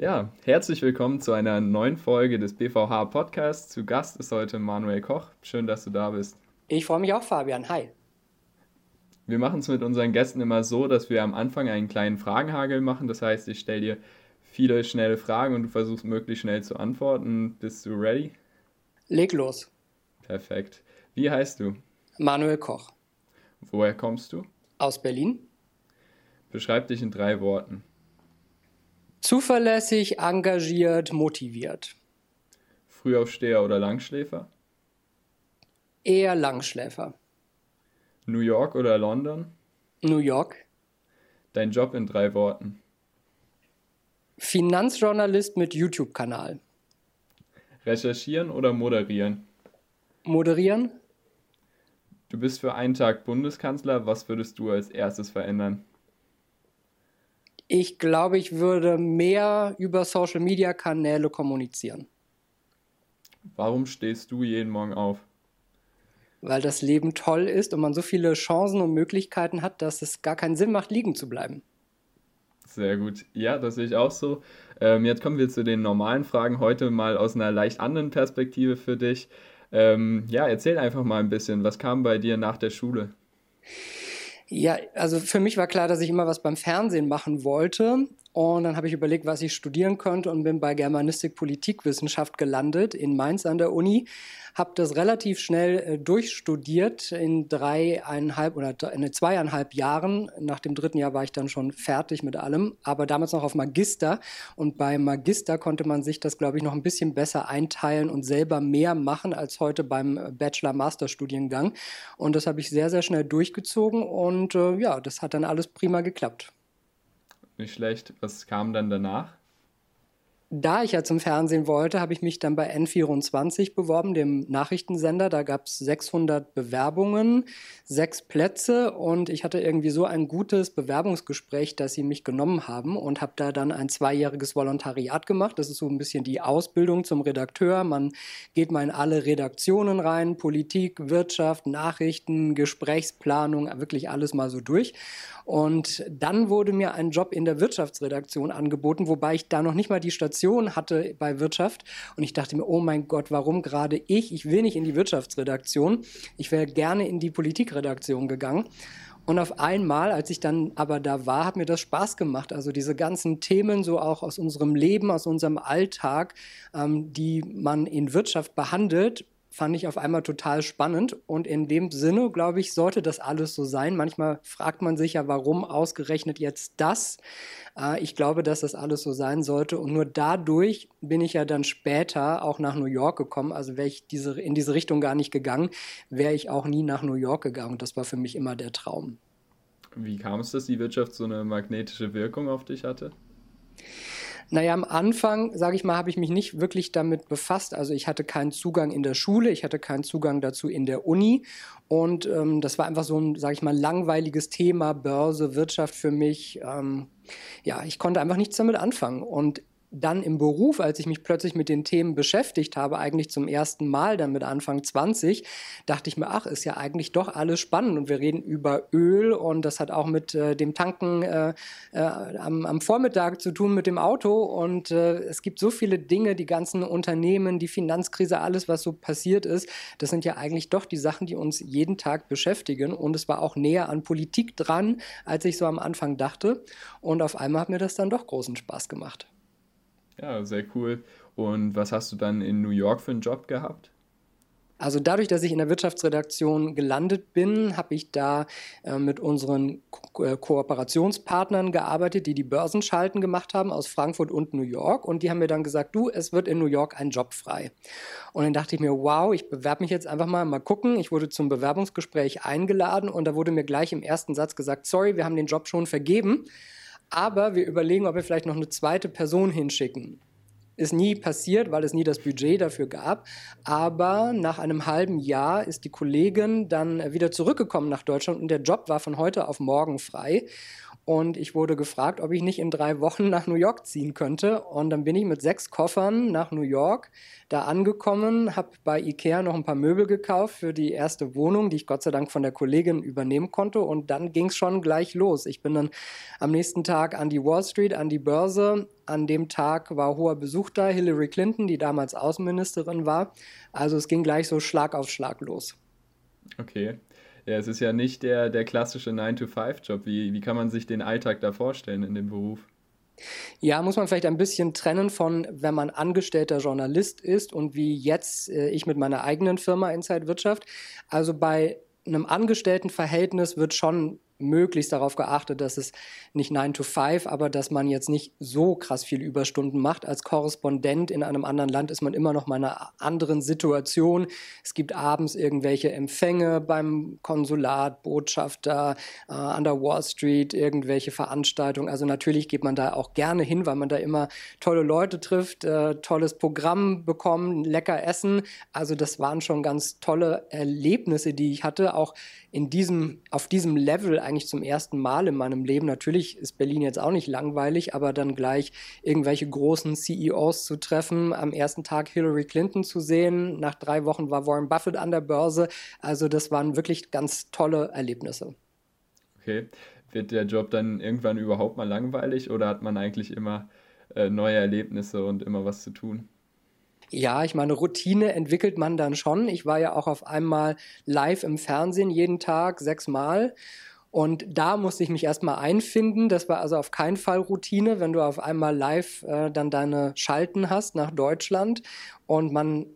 Ja, herzlich willkommen zu einer neuen Folge des BVH Podcasts. Zu Gast ist heute Manuel Koch. Schön, dass du da bist. Ich freue mich auch, Fabian. Hi. Wir machen es mit unseren Gästen immer so, dass wir am Anfang einen kleinen Fragenhagel machen. Das heißt, ich stelle dir viele schnelle Fragen und du versuchst möglichst schnell zu antworten. Bist du ready? Leg los. Perfekt. Wie heißt du? Manuel Koch. Woher kommst du? Aus Berlin. Beschreib dich in drei Worten. Zuverlässig, engagiert, motiviert. Frühaufsteher oder Langschläfer? Eher Langschläfer. New York oder London? New York. Dein Job in drei Worten. Finanzjournalist mit YouTube-Kanal. Recherchieren oder moderieren? Moderieren. Du bist für einen Tag Bundeskanzler. Was würdest du als erstes verändern? Ich glaube, ich würde mehr über Social-Media-Kanäle kommunizieren. Warum stehst du jeden Morgen auf? Weil das Leben toll ist und man so viele Chancen und Möglichkeiten hat, dass es gar keinen Sinn macht, liegen zu bleiben. Sehr gut. Ja, das sehe ich auch so. Ähm, jetzt kommen wir zu den normalen Fragen. Heute mal aus einer leicht anderen Perspektive für dich. Ähm, ja, erzähl einfach mal ein bisschen. Was kam bei dir nach der Schule? Ja, also für mich war klar, dass ich immer was beim Fernsehen machen wollte. Und dann habe ich überlegt, was ich studieren könnte und bin bei Germanistik Politikwissenschaft gelandet in Mainz an der Uni. Habe das relativ schnell äh, durchstudiert in dreieinhalb oder in zweieinhalb Jahren. Nach dem dritten Jahr war ich dann schon fertig mit allem, aber damals noch auf Magister. Und bei Magister konnte man sich das, glaube ich, noch ein bisschen besser einteilen und selber mehr machen als heute beim Bachelor-Master-Studiengang. Und das habe ich sehr, sehr schnell durchgezogen und äh, ja, das hat dann alles prima geklappt. Nicht schlecht. Was kam dann danach? Da ich ja zum Fernsehen wollte, habe ich mich dann bei N24 beworben, dem Nachrichtensender. Da gab es 600 Bewerbungen, sechs Plätze und ich hatte irgendwie so ein gutes Bewerbungsgespräch, dass sie mich genommen haben und habe da dann ein zweijähriges Volontariat gemacht. Das ist so ein bisschen die Ausbildung zum Redakteur. Man geht mal in alle Redaktionen rein, Politik, Wirtschaft, Nachrichten, Gesprächsplanung, wirklich alles mal so durch. Und dann wurde mir ein Job in der Wirtschaftsredaktion angeboten, wobei ich da noch nicht mal die Station hatte bei Wirtschaft. Und ich dachte mir, oh mein Gott, warum gerade ich? Ich will nicht in die Wirtschaftsredaktion. Ich wäre gerne in die Politikredaktion gegangen. Und auf einmal, als ich dann aber da war, hat mir das Spaß gemacht. Also diese ganzen Themen, so auch aus unserem Leben, aus unserem Alltag, ähm, die man in Wirtschaft behandelt, fand ich auf einmal total spannend. Und in dem Sinne, glaube ich, sollte das alles so sein. Manchmal fragt man sich ja, warum ausgerechnet jetzt das? Äh, ich glaube, dass das alles so sein sollte. Und nur dadurch bin ich ja dann später auch nach New York gekommen. Also wäre ich diese, in diese Richtung gar nicht gegangen, wäre ich auch nie nach New York gegangen. Das war für mich immer der Traum. Wie kam es, dass die Wirtschaft so eine magnetische Wirkung auf dich hatte? Naja, am Anfang, sage ich mal, habe ich mich nicht wirklich damit befasst. Also ich hatte keinen Zugang in der Schule, ich hatte keinen Zugang dazu in der Uni. Und ähm, das war einfach so ein, sage ich mal, langweiliges Thema, Börse, Wirtschaft für mich. Ähm, ja, ich konnte einfach nichts damit anfangen. Und dann im Beruf, als ich mich plötzlich mit den Themen beschäftigt habe, eigentlich zum ersten Mal dann mit Anfang 20, dachte ich mir, ach, ist ja eigentlich doch alles spannend und wir reden über Öl und das hat auch mit äh, dem Tanken äh, äh, am, am, Vormittag zu tun mit dem Auto und äh, es gibt so viele Dinge, die ganzen Unternehmen, die Finanzkrise, alles, was so passiert ist, das sind ja eigentlich doch die Sachen, die uns jeden Tag beschäftigen und es war auch näher an Politik dran, als ich so am Anfang dachte und auf einmal hat mir das dann doch großen Spaß gemacht. Ja, sehr cool. Und was hast du dann in New York für einen Job gehabt? Also dadurch, dass ich in der Wirtschaftsredaktion gelandet bin, habe ich da äh, mit unseren Ko äh, Kooperationspartnern gearbeitet, die die Börsenschalten gemacht haben aus Frankfurt und New York. Und die haben mir dann gesagt, du, es wird in New York ein Job frei. Und dann dachte ich mir, wow, ich bewerbe mich jetzt einfach mal, mal gucken. Ich wurde zum Bewerbungsgespräch eingeladen und da wurde mir gleich im ersten Satz gesagt, sorry, wir haben den Job schon vergeben. Aber wir überlegen, ob wir vielleicht noch eine zweite Person hinschicken. Ist nie passiert, weil es nie das Budget dafür gab. Aber nach einem halben Jahr ist die Kollegin dann wieder zurückgekommen nach Deutschland und der Job war von heute auf morgen frei. Und ich wurde gefragt, ob ich nicht in drei Wochen nach New York ziehen könnte. Und dann bin ich mit sechs Koffern nach New York da angekommen, habe bei Ikea noch ein paar Möbel gekauft für die erste Wohnung, die ich Gott sei Dank von der Kollegin übernehmen konnte. Und dann ging es schon gleich los. Ich bin dann am nächsten Tag an die Wall Street, an die Börse. An dem Tag war hoher Besuch da, Hillary Clinton, die damals Außenministerin war. Also es ging gleich so Schlag auf Schlag los. Okay. Ja, es ist ja nicht der, der klassische 9-to-5-Job. Wie, wie kann man sich den Alltag da vorstellen in dem Beruf? Ja, muss man vielleicht ein bisschen trennen von, wenn man angestellter Journalist ist und wie jetzt äh, ich mit meiner eigenen Firma Inside Wirtschaft. Also bei einem Angestelltenverhältnis wird schon möglichst darauf geachtet, dass es nicht 9 to 5, aber dass man jetzt nicht so krass viel Überstunden macht. Als Korrespondent in einem anderen Land ist man immer noch mal in einer anderen Situation. Es gibt abends irgendwelche Empfänge beim Konsulat, Botschafter, äh, an der Wall Street, irgendwelche Veranstaltungen. Also natürlich geht man da auch gerne hin, weil man da immer tolle Leute trifft, äh, tolles Programm bekommt, lecker essen. Also das waren schon ganz tolle Erlebnisse, die ich hatte, auch in diesem, auf diesem Level eigentlich zum ersten Mal in meinem Leben. Natürlich ist Berlin jetzt auch nicht langweilig, aber dann gleich irgendwelche großen CEOs zu treffen, am ersten Tag Hillary Clinton zu sehen, nach drei Wochen war Warren Buffett an der Börse. Also das waren wirklich ganz tolle Erlebnisse. Okay. Wird der Job dann irgendwann überhaupt mal langweilig oder hat man eigentlich immer äh, neue Erlebnisse und immer was zu tun? Ja, ich meine, Routine entwickelt man dann schon. Ich war ja auch auf einmal live im Fernsehen jeden Tag, sechsmal. Und da musste ich mich erstmal einfinden. Das war also auf keinen Fall Routine, wenn du auf einmal live äh, dann deine Schalten hast nach Deutschland und man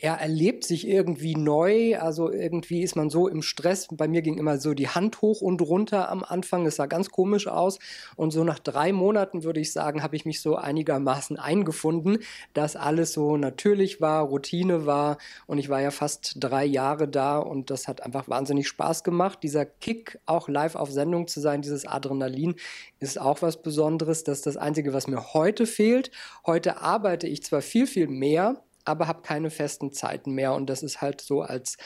er erlebt sich irgendwie neu, also irgendwie ist man so im Stress. Bei mir ging immer so die Hand hoch und runter am Anfang, das sah ganz komisch aus. Und so nach drei Monaten, würde ich sagen, habe ich mich so einigermaßen eingefunden, dass alles so natürlich war, Routine war. Und ich war ja fast drei Jahre da und das hat einfach wahnsinnig Spaß gemacht. Dieser Kick, auch live auf Sendung zu sein, dieses Adrenalin, ist auch was Besonderes. Das ist das Einzige, was mir heute fehlt. Heute arbeite ich zwar viel, viel mehr, aber habe keine festen Zeiten mehr. Und das ist halt so als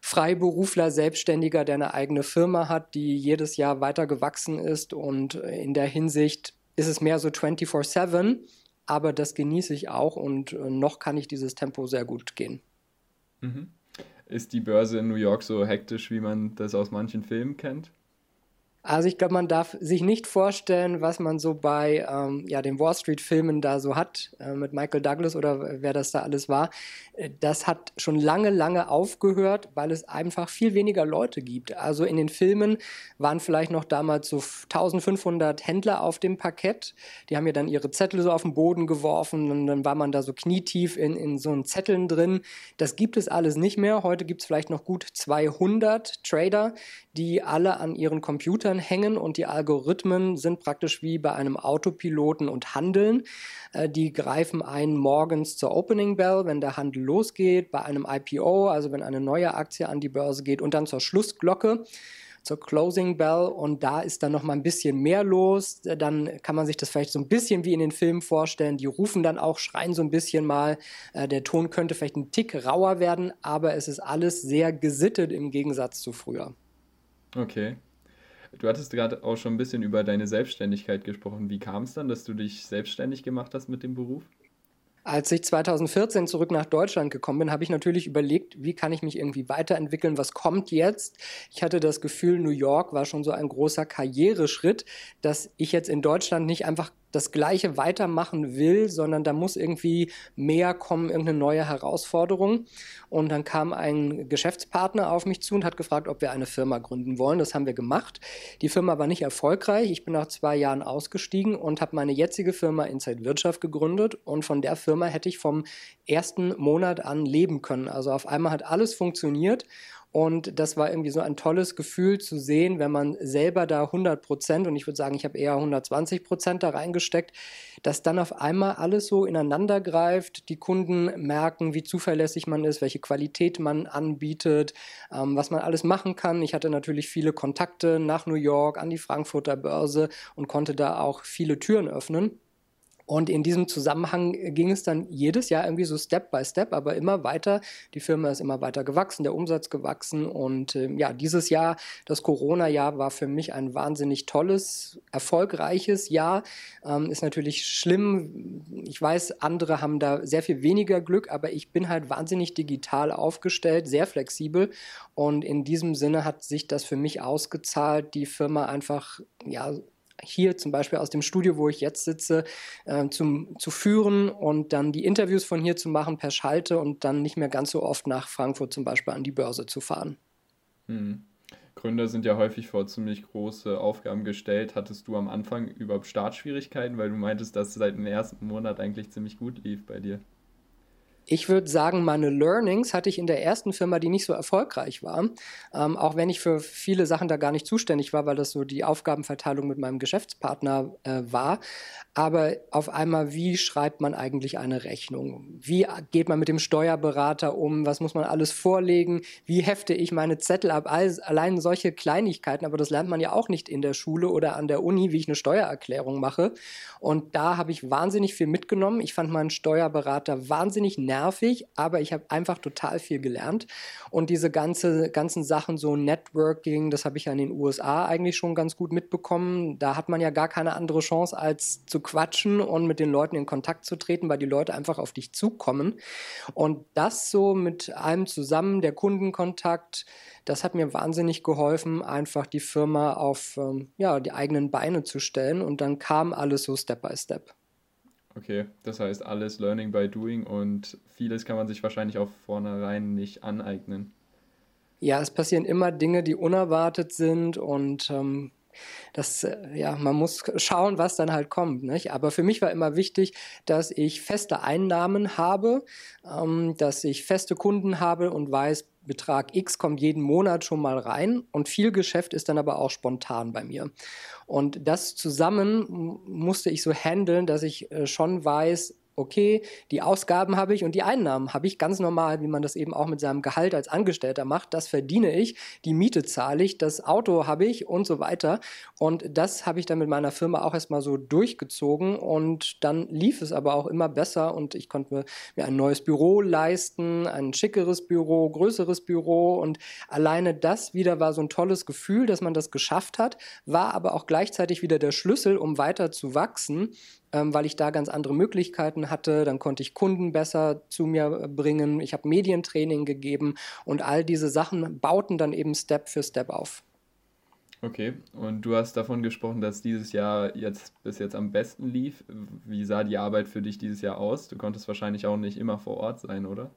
Freiberufler, Selbstständiger, der eine eigene Firma hat, die jedes Jahr weiter gewachsen ist. Und in der Hinsicht ist es mehr so 24-7, aber das genieße ich auch und äh, noch kann ich dieses Tempo sehr gut gehen. Mhm. Ist die Börse in New York so hektisch, wie man das aus manchen Filmen kennt? Also ich glaube, man darf sich nicht vorstellen, was man so bei ähm, ja, den Wall Street-Filmen da so hat, äh, mit Michael Douglas oder wer das da alles war. Äh, das hat schon lange, lange aufgehört, weil es einfach viel weniger Leute gibt. Also in den Filmen waren vielleicht noch damals so 1500 Händler auf dem Parkett. Die haben ja dann ihre Zettel so auf den Boden geworfen und dann war man da so knietief in, in so einen Zetteln drin. Das gibt es alles nicht mehr. Heute gibt es vielleicht noch gut 200 Trader, die alle an ihren Computern hängen und die Algorithmen sind praktisch wie bei einem Autopiloten und handeln. Äh, die greifen ein morgens zur Opening Bell, wenn der Handel losgeht, bei einem IPO, also wenn eine neue Aktie an die Börse geht und dann zur Schlussglocke zur Closing Bell und da ist dann noch mal ein bisschen mehr los. Dann kann man sich das vielleicht so ein bisschen wie in den Filmen vorstellen. Die rufen dann auch, schreien so ein bisschen mal. Äh, der Ton könnte vielleicht ein Tick rauer werden, aber es ist alles sehr gesittet im Gegensatz zu früher. Okay. Du hattest gerade auch schon ein bisschen über deine Selbstständigkeit gesprochen. Wie kam es dann, dass du dich selbstständig gemacht hast mit dem Beruf? Als ich 2014 zurück nach Deutschland gekommen bin, habe ich natürlich überlegt, wie kann ich mich irgendwie weiterentwickeln, was kommt jetzt. Ich hatte das Gefühl, New York war schon so ein großer Karriereschritt, dass ich jetzt in Deutschland nicht einfach das Gleiche weitermachen will, sondern da muss irgendwie mehr kommen, irgendeine neue Herausforderung. Und dann kam ein Geschäftspartner auf mich zu und hat gefragt, ob wir eine Firma gründen wollen. Das haben wir gemacht. Die Firma war nicht erfolgreich. Ich bin nach zwei Jahren ausgestiegen und habe meine jetzige Firma Inside Wirtschaft gegründet. Und von der Firma hätte ich vom ersten Monat an leben können. Also auf einmal hat alles funktioniert. Und das war irgendwie so ein tolles Gefühl zu sehen, wenn man selber da 100 Prozent, und ich würde sagen, ich habe eher 120 Prozent da reingesteckt, dass dann auf einmal alles so ineinander greift, die Kunden merken, wie zuverlässig man ist, welche Qualität man anbietet, ähm, was man alles machen kann. Ich hatte natürlich viele Kontakte nach New York, an die Frankfurter Börse und konnte da auch viele Türen öffnen. Und in diesem Zusammenhang ging es dann jedes Jahr irgendwie so Step by Step, aber immer weiter. Die Firma ist immer weiter gewachsen, der Umsatz gewachsen. Und äh, ja, dieses Jahr, das Corona-Jahr, war für mich ein wahnsinnig tolles, erfolgreiches Jahr. Ähm, ist natürlich schlimm. Ich weiß, andere haben da sehr viel weniger Glück, aber ich bin halt wahnsinnig digital aufgestellt, sehr flexibel. Und in diesem Sinne hat sich das für mich ausgezahlt, die Firma einfach ja, hier zum Beispiel aus dem Studio, wo ich jetzt sitze, äh, zum, zu führen und dann die Interviews von hier zu machen per Schalte und dann nicht mehr ganz so oft nach Frankfurt zum Beispiel an die Börse zu fahren. Hm. Gründer sind ja häufig vor ziemlich große Aufgaben gestellt. Hattest du am Anfang überhaupt Startschwierigkeiten, weil du meintest, dass es seit dem ersten Monat eigentlich ziemlich gut lief bei dir? Ich würde sagen, meine Learnings hatte ich in der ersten Firma, die nicht so erfolgreich war. Ähm, auch wenn ich für viele Sachen da gar nicht zuständig war, weil das so die Aufgabenverteilung mit meinem Geschäftspartner äh, war. Aber auf einmal, wie schreibt man eigentlich eine Rechnung? Wie geht man mit dem Steuerberater um? Was muss man alles vorlegen? Wie hefte ich meine Zettel ab? All, allein solche Kleinigkeiten, aber das lernt man ja auch nicht in der Schule oder an der Uni, wie ich eine Steuererklärung mache. Und da habe ich wahnsinnig viel mitgenommen. Ich fand meinen Steuerberater wahnsinnig nervig nervig, aber ich habe einfach total viel gelernt. Und diese ganze, ganzen Sachen, so Networking, das habe ich ja in den USA eigentlich schon ganz gut mitbekommen. Da hat man ja gar keine andere Chance, als zu quatschen und mit den Leuten in Kontakt zu treten, weil die Leute einfach auf dich zukommen. Und das so mit allem zusammen, der Kundenkontakt, das hat mir wahnsinnig geholfen, einfach die Firma auf ähm, ja, die eigenen Beine zu stellen. Und dann kam alles so Step by Step. Okay, das heißt alles Learning by Doing und vieles kann man sich wahrscheinlich auch vornherein nicht aneignen. Ja, es passieren immer Dinge, die unerwartet sind und ähm, das, äh, ja, man muss schauen, was dann halt kommt. Nicht? Aber für mich war immer wichtig, dass ich feste Einnahmen habe, ähm, dass ich feste Kunden habe und weiß, Betrag X kommt jeden Monat schon mal rein und viel Geschäft ist dann aber auch spontan bei mir. Und das zusammen musste ich so handeln, dass ich äh, schon weiß, okay, die Ausgaben habe ich und die Einnahmen habe ich ganz normal, wie man das eben auch mit seinem Gehalt als Angestellter macht. Das verdiene ich, die Miete zahle ich, das Auto habe ich und so weiter. Und das habe ich dann mit meiner Firma auch erstmal so durchgezogen und dann lief es aber auch immer besser und ich konnte mir ein neues Büro leisten, ein schickeres Büro, größeres Büro und alleine das wieder war so ein tolles Gefühl, dass man das geschafft hat, war aber auch gleichzeitig wieder der Schlüssel, um weiter zu wachsen weil ich da ganz andere Möglichkeiten hatte. Dann konnte ich Kunden besser zu mir äh, bringen. Ich habe Medientraining gegeben und all diese Sachen bauten dann eben Step für Step auf. Okay, und du hast davon gesprochen, dass dieses Jahr jetzt bis jetzt am besten lief. Wie sah die Arbeit für dich dieses Jahr aus? Du konntest wahrscheinlich auch nicht immer vor Ort sein, oder?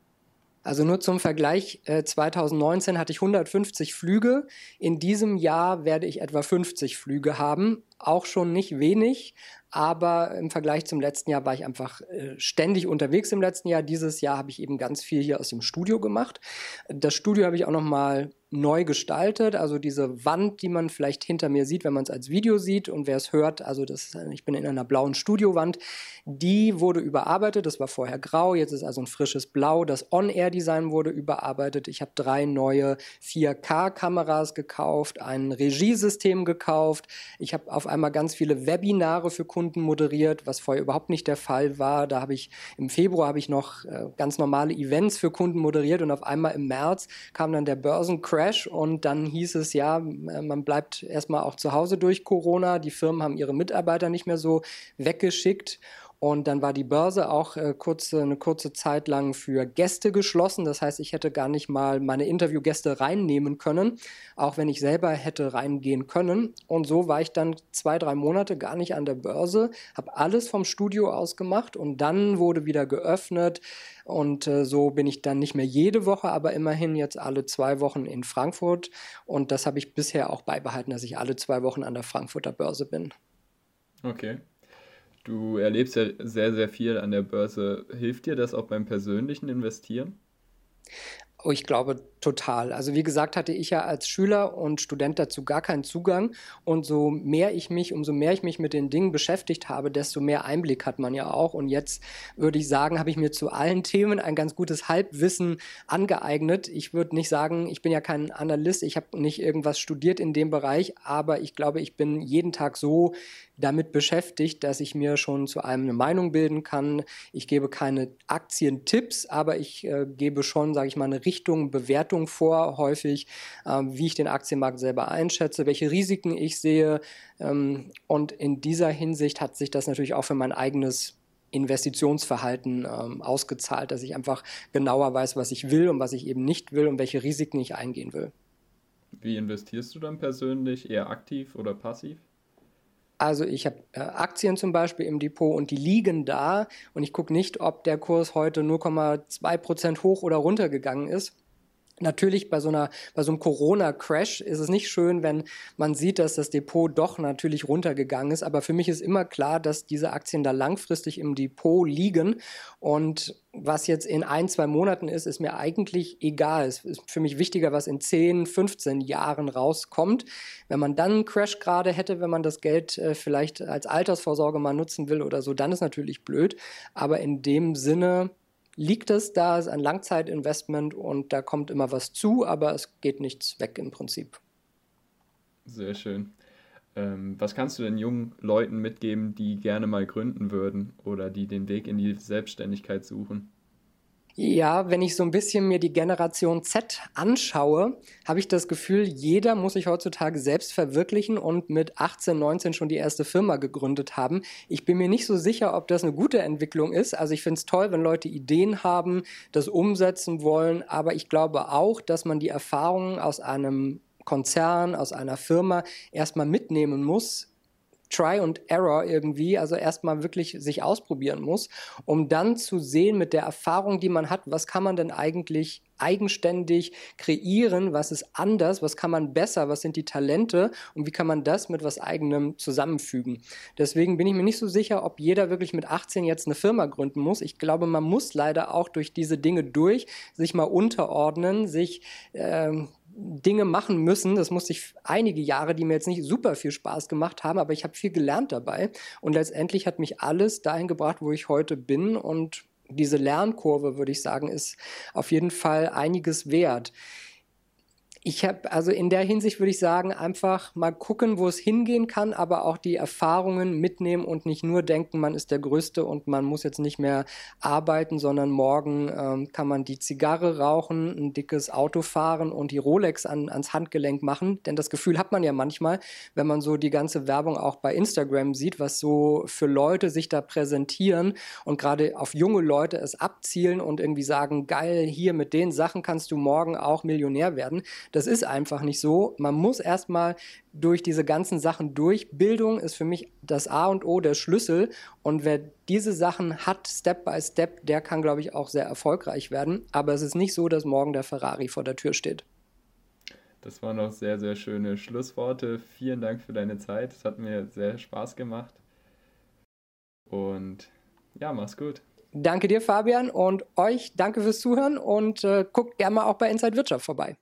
Also nur zum Vergleich, 2019 äh, hatte ich 150 Flüge. In diesem Jahr werde ich etwa 50 Flüge haben. Auch schon nicht wenig, aber im Vergleich zum letzten Jahr war ich einfach äh, ständig unterwegs im letzten Jahr. Dieses Jahr habe ich eben ganz viel hier aus dem Studio gemacht. Das Studio habe ich auch noch mal neu gestaltet. Also diese Wand, die man vielleicht hinter mir sieht, wenn man es als Video sieht und wer es hört, also das, ich bin in einer blauen Studiowand, die wurde überarbeitet. Das war vorher grau, jetzt ist also ein frisches Blau. Das On-Air-Design wurde überarbeitet. Ich habe drei neue 4K-Kameras gekauft, ein Regiesystem gekauft. Ich habe auf einmal ganz viele Webinare für Kunden moderiert, was vorher überhaupt nicht der Fall war. Da habe ich im Februar habe ich noch äh, ganz normale Events für Kunden moderiert und auf einmal im März kam dann der Börsencrash Crash und dann hieß es ja, äh, man bleibt erstmal auch zu Hause durch Corona. Die Firmen haben ihre Mitarbeiter nicht mehr so weggeschickt. Und dann war die Börse auch äh, kurze, eine kurze Zeit lang für Gäste geschlossen. Das heißt, ich hätte gar nicht mal meine Interviewgäste reinnehmen können, auch wenn ich selber hätte reingehen können. Und so war ich dann zwei, drei Monate gar nicht an der Börse, habe alles vom Studio aus gemacht und dann wurde wieder geöffnet. Und äh, so bin ich dann nicht mehr jede Woche, aber immerhin jetzt alle zwei Wochen in Frankfurt. Und das habe ich bisher auch beibehalten, dass ich alle zwei Wochen an der Frankfurter Börse bin. Okay. Du erlebst ja sehr, sehr viel an der Börse. Hilft dir das auch beim persönlichen Investieren? Oh, ich glaube, Total. Also wie gesagt, hatte ich ja als Schüler und Student dazu gar keinen Zugang. Und so mehr ich mich, umso mehr ich mich mit den Dingen beschäftigt habe, desto mehr Einblick hat man ja auch. Und jetzt würde ich sagen, habe ich mir zu allen Themen ein ganz gutes Halbwissen angeeignet. Ich würde nicht sagen, ich bin ja kein Analyst, ich habe nicht irgendwas studiert in dem Bereich, aber ich glaube, ich bin jeden Tag so damit beschäftigt, dass ich mir schon zu einem eine Meinung bilden kann. Ich gebe keine Aktientipps, aber ich äh, gebe schon, sage ich mal, eine Richtung, Bewertung vor, häufig, äh, wie ich den Aktienmarkt selber einschätze, welche Risiken ich sehe. Ähm, und in dieser Hinsicht hat sich das natürlich auch für mein eigenes Investitionsverhalten ähm, ausgezahlt, dass ich einfach genauer weiß, was ich will und was ich eben nicht will und welche Risiken ich eingehen will. Wie investierst du dann persönlich? Eher aktiv oder passiv? Also ich habe äh, Aktien zum Beispiel im Depot und die liegen da und ich gucke nicht, ob der Kurs heute 0,2 Prozent hoch oder runter gegangen ist. Natürlich bei so einer, bei so einem Corona-Crash ist es nicht schön, wenn man sieht, dass das Depot doch natürlich runtergegangen ist. Aber für mich ist immer klar, dass diese Aktien da langfristig im Depot liegen. Und was jetzt in ein, zwei Monaten ist, ist mir eigentlich egal. Es ist für mich wichtiger, was in 10, 15 Jahren rauskommt. Wenn man dann einen Crash gerade hätte, wenn man das Geld äh, vielleicht als Altersvorsorge mal nutzen will oder so, dann ist natürlich blöd. Aber in dem Sinne, liegt es da, ist ein Langzeitinvestment und da kommt immer was zu, aber es geht nichts weg im Prinzip. Sehr schön. Ähm, was kannst du denn jungen Leuten mitgeben, die gerne mal gründen würden oder die den Weg in die Selbstständigkeit suchen? Ja, wenn ich so ein bisschen mir die Generation Z anschaue, habe ich das Gefühl, jeder muss sich heutzutage selbst verwirklichen und mit 18, 19 schon die erste Firma gegründet haben. Ich bin mir nicht so sicher, ob das eine gute Entwicklung ist. Also ich finde es toll, wenn Leute Ideen haben, das umsetzen wollen, aber ich glaube auch, dass man die Erfahrungen aus einem Konzern, aus einer Firma erstmal mitnehmen muss, Try und Error irgendwie, also erstmal wirklich sich ausprobieren muss, um dann zu sehen mit der Erfahrung, die man hat, was kann man denn eigentlich eigenständig kreieren, was ist anders, was kann man besser, was sind die Talente und wie kann man das mit was eigenem zusammenfügen. Deswegen bin ich mir nicht so sicher, ob jeder wirklich mit 18 jetzt eine Firma gründen muss. Ich glaube, man muss leider auch durch diese Dinge durch, sich mal unterordnen, sich ähm, Dinge machen müssen. Das musste ich einige Jahre, die mir jetzt nicht super viel Spaß gemacht haben, aber ich habe viel gelernt dabei. Und letztendlich hat mich alles dahin gebracht, wo ich heute bin. Und diese Lernkurve, würde ich sagen, ist auf jeden Fall einiges wert ich habe, also in der Hinsicht würde ich sagen, einfach mal gucken, wo es hingehen kann, aber auch die Erfahrungen mitnehmen und nicht nur denken, man ist der Größte und man muss jetzt nicht mehr arbeiten, sondern morgen ähm, kann man die Zigarre rauchen, ein dickes Auto fahren und die Rolex an, ans Handgelenk machen. Denn das Gefühl hat man ja manchmal, wenn man so die ganze Werbung auch bei Instagram sieht, was so für Leute sich da präsentieren und gerade auf junge Leute es abzielen und irgendwie sagen, geil, hier mit den Sachen kannst du morgen auch Millionär werden das ist einfach nicht so. Man muss erstmal durch diese ganzen Sachen durch. Bildung ist für mich das A und O, der Schlüssel. Und wer diese Sachen hat, Step by Step, der kann, glaube ich, auch sehr erfolgreich werden. Aber es ist nicht so, dass morgen der Ferrari vor der Tür steht. Das waren noch sehr, sehr schöne Schlussworte. Vielen Dank für deine Zeit. Es hat mir sehr Spaß gemacht. Und ja, mach's gut. Danke dir, Fabian, und euch danke fürs Zuhören und äh, guckt gerne mal auch bei Inside Wirtschaft vorbei.